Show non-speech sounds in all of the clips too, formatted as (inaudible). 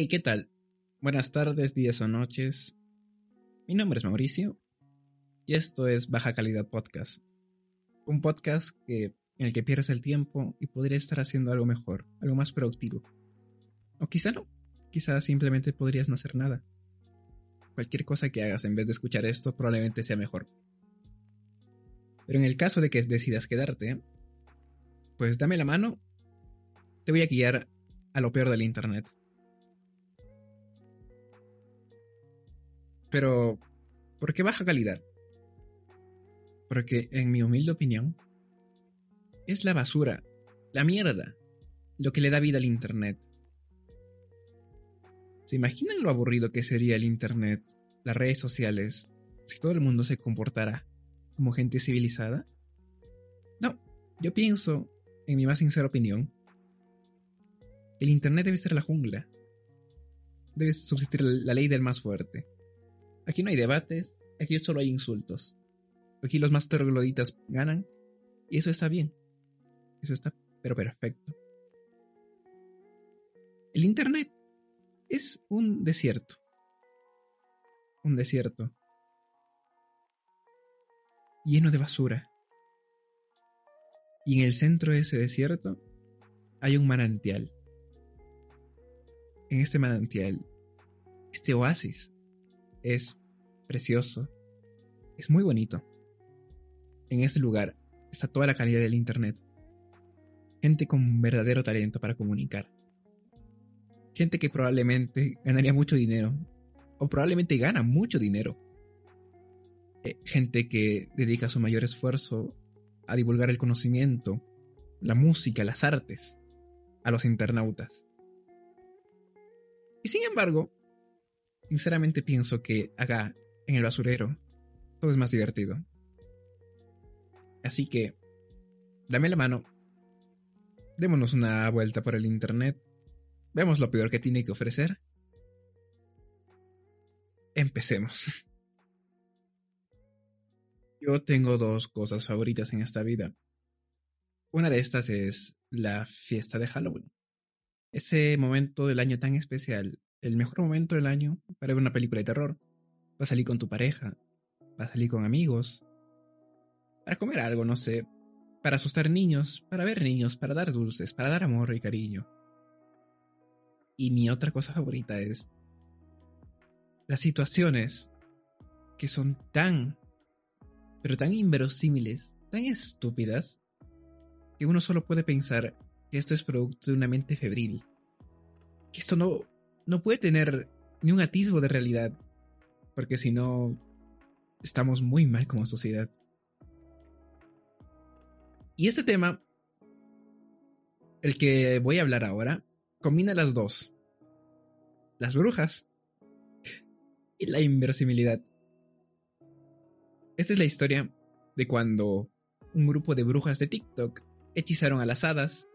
Hey, ¿qué tal? Buenas tardes, días o noches. Mi nombre es Mauricio y esto es Baja Calidad Podcast. Un podcast que, en el que pierdes el tiempo y podrías estar haciendo algo mejor, algo más productivo. O quizá no, quizá simplemente podrías no hacer nada. Cualquier cosa que hagas en vez de escuchar esto probablemente sea mejor. Pero en el caso de que decidas quedarte, pues dame la mano, te voy a guiar a lo peor del Internet. Pero, ¿por qué baja calidad? Porque, en mi humilde opinión, es la basura, la mierda, lo que le da vida al Internet. ¿Se imaginan lo aburrido que sería el Internet, las redes sociales, si todo el mundo se comportara como gente civilizada? No, yo pienso, en mi más sincera opinión, el Internet debe ser la jungla. Debe subsistir la ley del más fuerte. Aquí no hay debates, aquí solo hay insultos. Aquí los más trogloditas ganan y eso está bien. Eso está pero perfecto. El Internet es un desierto. Un desierto. Lleno de basura. Y en el centro de ese desierto hay un manantial. En este manantial, este oasis, es precioso, es muy bonito. En este lugar está toda la calidad del Internet. Gente con verdadero talento para comunicar. Gente que probablemente ganaría mucho dinero. O probablemente gana mucho dinero. Eh, gente que dedica su mayor esfuerzo a divulgar el conocimiento, la música, las artes, a los internautas. Y sin embargo, Sinceramente pienso que acá, en el basurero, todo es más divertido. Así que, dame la mano, démonos una vuelta por el Internet, vemos lo peor que tiene que ofrecer. Empecemos. (laughs) Yo tengo dos cosas favoritas en esta vida. Una de estas es la fiesta de Halloween. Ese momento del año tan especial el mejor momento del año para ver una película de terror. Para salir con tu pareja, para salir con amigos, para comer algo, no sé, para asustar niños, para ver niños, para dar dulces, para dar amor y cariño. Y mi otra cosa favorita es las situaciones que son tan, pero tan inverosímiles, tan estúpidas, que uno solo puede pensar que esto es producto de una mente febril. Que esto no, no puede tener ni un atisbo de realidad, porque si no, estamos muy mal como sociedad. Y este tema, el que voy a hablar ahora, combina las dos. Las brujas y la inverosimilidad. Esta es la historia de cuando un grupo de brujas de TikTok hechizaron a las hadas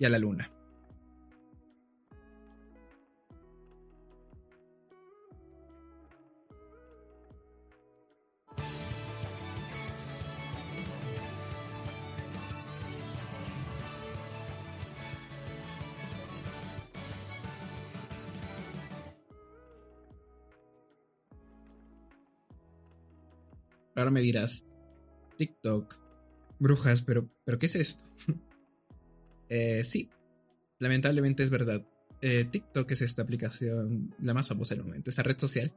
y a la luna. Ahora me dirás, TikTok, brujas, pero, pero ¿qué es esto? (laughs) eh, sí, lamentablemente es verdad. Eh, TikTok es esta aplicación, la más famosa del momento, esta red social.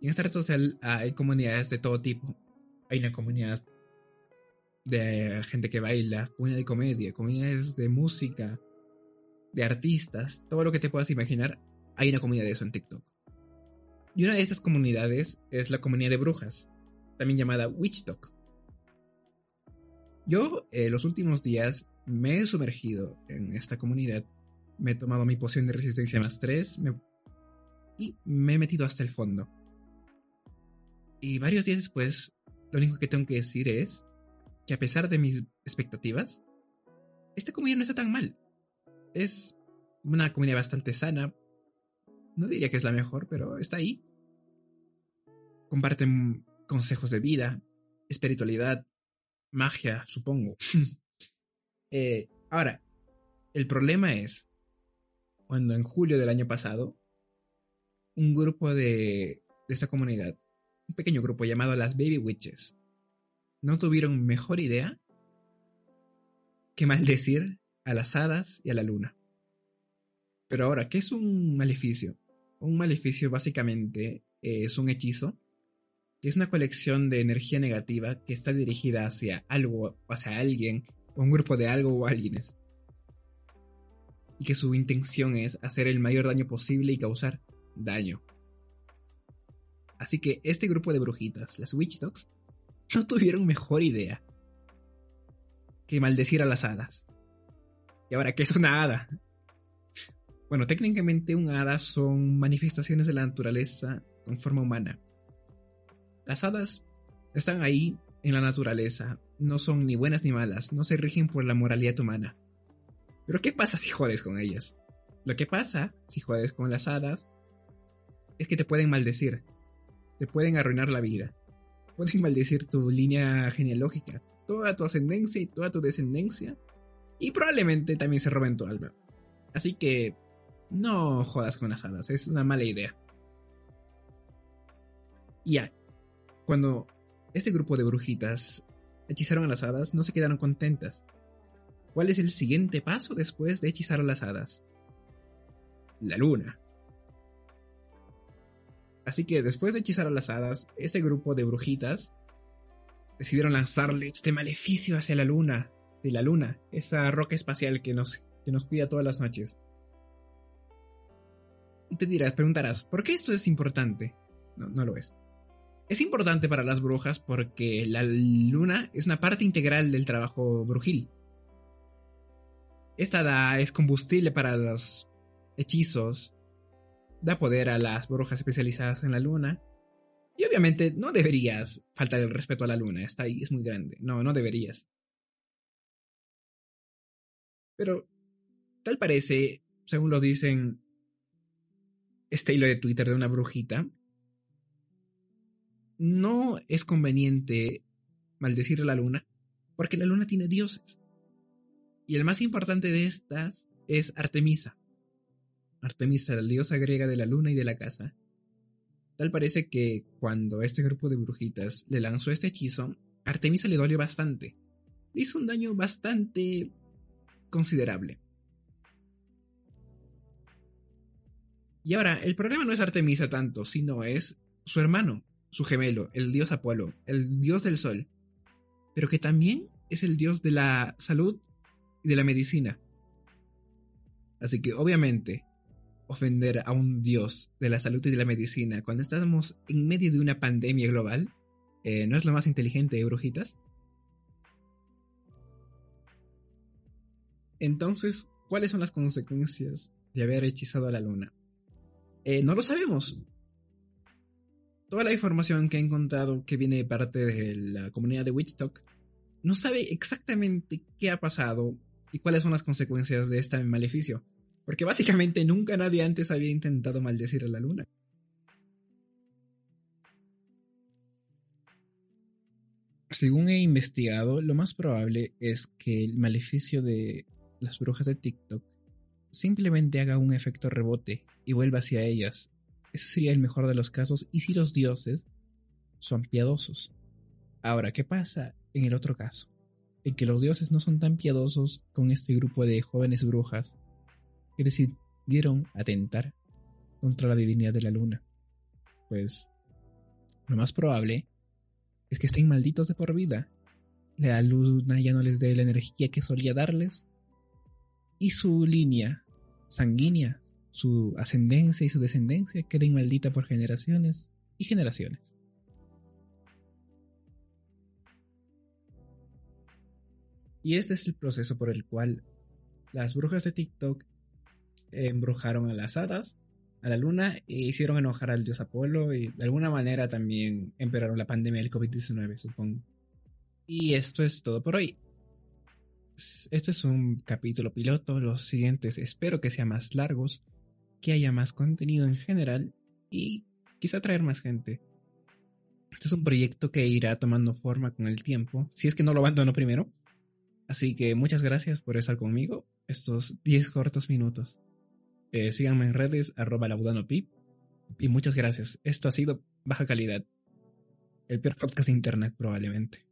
Y en esta red social hay comunidades de todo tipo. Hay una comunidad de gente que baila, comunidad de comedia, comunidades de música, de artistas, todo lo que te puedas imaginar, hay una comunidad de eso en TikTok. Y una de estas comunidades es la comunidad de brujas, también llamada Witchtalk. Yo, en eh, los últimos días, me he sumergido en esta comunidad. Me he tomado mi poción de resistencia más 3 y me he metido hasta el fondo. Y varios días después, lo único que tengo que decir es que a pesar de mis expectativas, esta comunidad no está tan mal. Es una comunidad bastante sana. No diría que es la mejor, pero está ahí. Comparten consejos de vida, espiritualidad, magia, supongo. (laughs) Eh, ahora, el problema es cuando en julio del año pasado, un grupo de, de esta comunidad, un pequeño grupo llamado las Baby Witches, no tuvieron mejor idea que maldecir a las hadas y a la luna. Pero ahora, ¿qué es un maleficio? Un maleficio básicamente es un hechizo que es una colección de energía negativa que está dirigida hacia algo, hacia alguien, o un grupo de algo o alguienes. Y que su intención es hacer el mayor daño posible y causar daño. Así que este grupo de brujitas, las Witch Dogs, no tuvieron mejor idea que maldecir a las hadas. Y ahora, ¿qué es una hada? Bueno, técnicamente un hada son manifestaciones de la naturaleza con forma humana. Las hadas están ahí en la naturaleza, no son ni buenas ni malas, no se rigen por la moralidad humana. Pero ¿qué pasa si jodes con ellas? Lo que pasa si jodes con las hadas es que te pueden maldecir, te pueden arruinar la vida, pueden maldecir tu línea genealógica, toda tu ascendencia y toda tu descendencia, y probablemente también se roben tu alma. Así que no jodas con las hadas, es una mala idea. Ya, cuando este grupo de brujitas hechizaron a las hadas, no se quedaron contentas. ¿Cuál es el siguiente paso después de hechizar a las hadas? La luna. Así que después de hechizar a las hadas, este grupo de brujitas decidieron lanzarle este maleficio hacia la luna, de la luna, esa roca espacial que nos, que nos cuida todas las noches. Y te dirás, preguntarás, ¿por qué esto es importante? No, no lo es. Es importante para las brujas porque la luna es una parte integral del trabajo brujil. Esta da, es combustible para los hechizos, da poder a las brujas especializadas en la luna. Y obviamente no deberías faltar el respeto a la luna, está ahí, es muy grande. No, no deberías. Pero tal parece, según lo dicen este hilo de Twitter de una brujita, no es conveniente maldecir a la luna, porque la luna tiene dioses. Y el más importante de estas es Artemisa. Artemisa, la diosa griega de la luna y de la casa. Tal parece que cuando este grupo de brujitas le lanzó este hechizo, Artemisa le dolió bastante. Le hizo un daño bastante considerable. Y ahora, el problema no es Artemisa tanto, sino es su hermano, su gemelo, el dios Apolo, el dios del sol, pero que también es el dios de la salud y de la medicina. Así que obviamente ofender a un dios de la salud y de la medicina cuando estamos en medio de una pandemia global eh, no es lo más inteligente, ¿eh, brujitas? Entonces, ¿cuáles son las consecuencias de haber hechizado a la luna? Eh, no lo sabemos toda la información que he encontrado que viene de parte de la comunidad de Witchtalk no sabe exactamente qué ha pasado y cuáles son las consecuencias de este maleficio. Porque básicamente nunca nadie antes había intentado maldecir a la luna. Según he investigado, lo más probable es que el maleficio de las brujas de TikTok simplemente haga un efecto rebote y vuelva hacia ellas ese sería el mejor de los casos y si los dioses son piadosos. Ahora, ¿qué pasa en el otro caso? En que los dioses no son tan piadosos con este grupo de jóvenes brujas que decidieron atentar contra la divinidad de la luna. Pues lo más probable es que estén malditos de por vida. La luna ya no les dé la energía que solía darles y su línea sanguínea su ascendencia y su descendencia queden maldita por generaciones y generaciones. Y este es el proceso por el cual las brujas de TikTok embrujaron a las hadas, a la luna, e hicieron enojar al dios Apolo y de alguna manera también empeoraron la pandemia del COVID-19, supongo. Y esto es todo por hoy. Esto es un capítulo piloto, los siguientes espero que sean más largos, que haya más contenido en general y quizá traer más gente. Este es un proyecto que irá tomando forma con el tiempo, si es que no lo abandono primero. Así que muchas gracias por estar conmigo estos 10 cortos minutos. Eh, síganme en redes arroba pip y muchas gracias. Esto ha sido baja calidad. El peor podcast de internet probablemente.